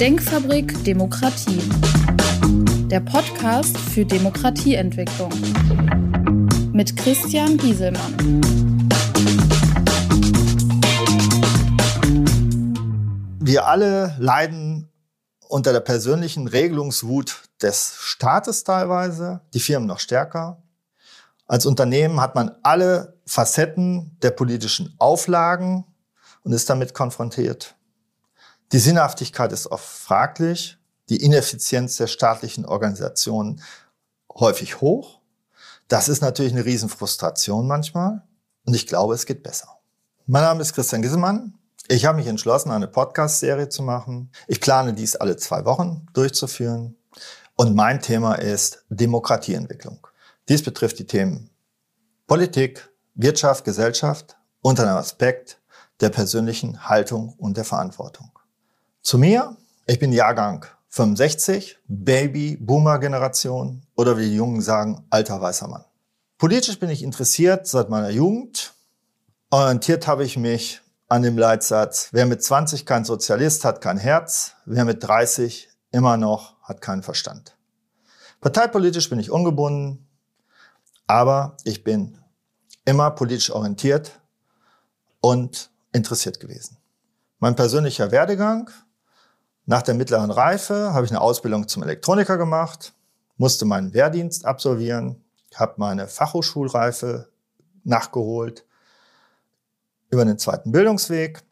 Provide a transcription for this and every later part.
Denkfabrik Demokratie. Der Podcast für Demokratieentwicklung. Mit Christian Gieselmann. Wir alle leiden unter der persönlichen Regelungswut des Staates teilweise, die Firmen noch stärker. Als Unternehmen hat man alle Facetten der politischen Auflagen und ist damit konfrontiert. Die Sinnhaftigkeit ist oft fraglich, die Ineffizienz der staatlichen Organisationen häufig hoch. Das ist natürlich eine Riesenfrustration manchmal und ich glaube, es geht besser. Mein Name ist Christian Gissemann. Ich habe mich entschlossen, eine Podcast-Serie zu machen. Ich plane dies alle zwei Wochen durchzuführen. Und mein Thema ist Demokratieentwicklung. Dies betrifft die Themen Politik, Wirtschaft, Gesellschaft unter einem Aspekt der persönlichen Haltung und der Verantwortung. Zu mir, ich bin Jahrgang 65, Baby-Boomer-Generation oder wie die Jungen sagen, alter weißer Mann. Politisch bin ich interessiert seit meiner Jugend. Orientiert habe ich mich an dem Leitsatz, wer mit 20 kein Sozialist hat kein Herz, wer mit 30 immer noch hat keinen Verstand. Parteipolitisch bin ich ungebunden, aber ich bin immer politisch orientiert und interessiert gewesen. Mein persönlicher Werdegang. Nach der mittleren Reife habe ich eine Ausbildung zum Elektroniker gemacht, musste meinen Wehrdienst absolvieren, habe meine Fachhochschulreife nachgeholt über den zweiten Bildungsweg,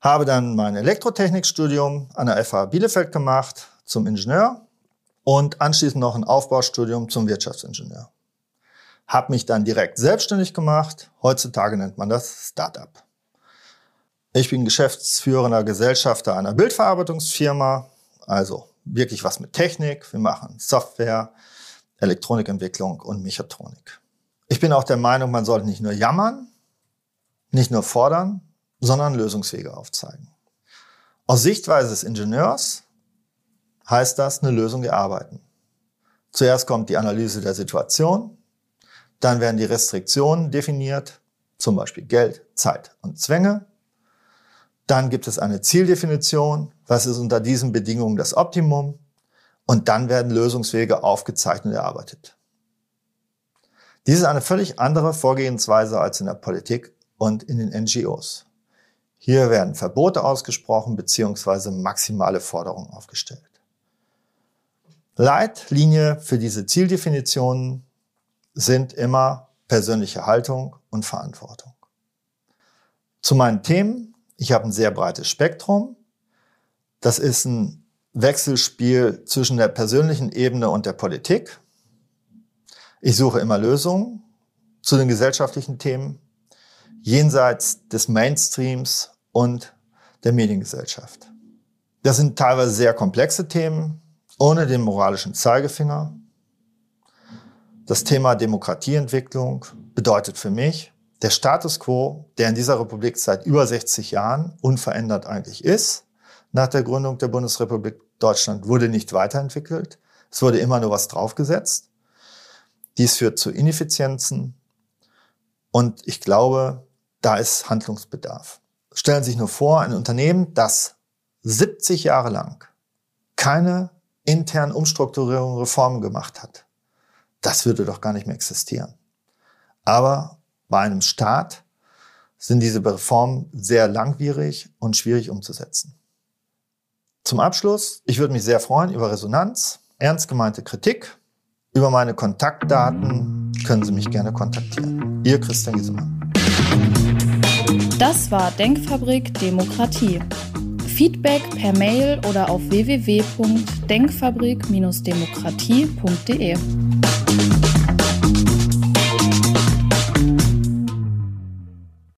habe dann mein Elektrotechnikstudium an der FH Bielefeld gemacht zum Ingenieur und anschließend noch ein Aufbaustudium zum Wirtschaftsingenieur habe mich dann direkt selbstständig gemacht. Heutzutage nennt man das Startup. Ich bin geschäftsführender Gesellschafter einer Bildverarbeitungsfirma, also wirklich was mit Technik. Wir machen Software, Elektronikentwicklung und Mechatronik. Ich bin auch der Meinung, man sollte nicht nur jammern, nicht nur fordern, sondern Lösungswege aufzeigen. Aus Sichtweise des Ingenieurs heißt das eine Lösung erarbeiten. Zuerst kommt die Analyse der Situation, dann werden die Restriktionen definiert, zum Beispiel Geld, Zeit und Zwänge. Dann gibt es eine Zieldefinition, was ist unter diesen Bedingungen das Optimum. Und dann werden Lösungswege aufgezeichnet und erarbeitet. Dies ist eine völlig andere Vorgehensweise als in der Politik und in den NGOs. Hier werden Verbote ausgesprochen bzw. maximale Forderungen aufgestellt. Leitlinie für diese Zieldefinitionen sind immer persönliche Haltung und Verantwortung. Zu meinen Themen. Ich habe ein sehr breites Spektrum. Das ist ein Wechselspiel zwischen der persönlichen Ebene und der Politik. Ich suche immer Lösungen zu den gesellschaftlichen Themen jenseits des Mainstreams und der Mediengesellschaft. Das sind teilweise sehr komplexe Themen, ohne den moralischen Zeigefinger. Das Thema Demokratieentwicklung bedeutet für mich, der Status quo, der in dieser Republik seit über 60 Jahren unverändert eigentlich ist, nach der Gründung der Bundesrepublik Deutschland, wurde nicht weiterentwickelt. Es wurde immer nur was draufgesetzt. Dies führt zu Ineffizienzen. Und ich glaube, da ist Handlungsbedarf. Stellen Sie sich nur vor, ein Unternehmen, das 70 Jahre lang keine internen Umstrukturierungen, Reformen gemacht hat, das würde doch gar nicht mehr existieren. Aber bei einem Staat sind diese Reformen sehr langwierig und schwierig umzusetzen. Zum Abschluss, ich würde mich sehr freuen über Resonanz, ernst gemeinte Kritik. Über meine Kontaktdaten können Sie mich gerne kontaktieren. Ihr Christian Giesemann. Das war Denkfabrik Demokratie. Feedback per Mail oder auf www.denkfabrik-demokratie.de.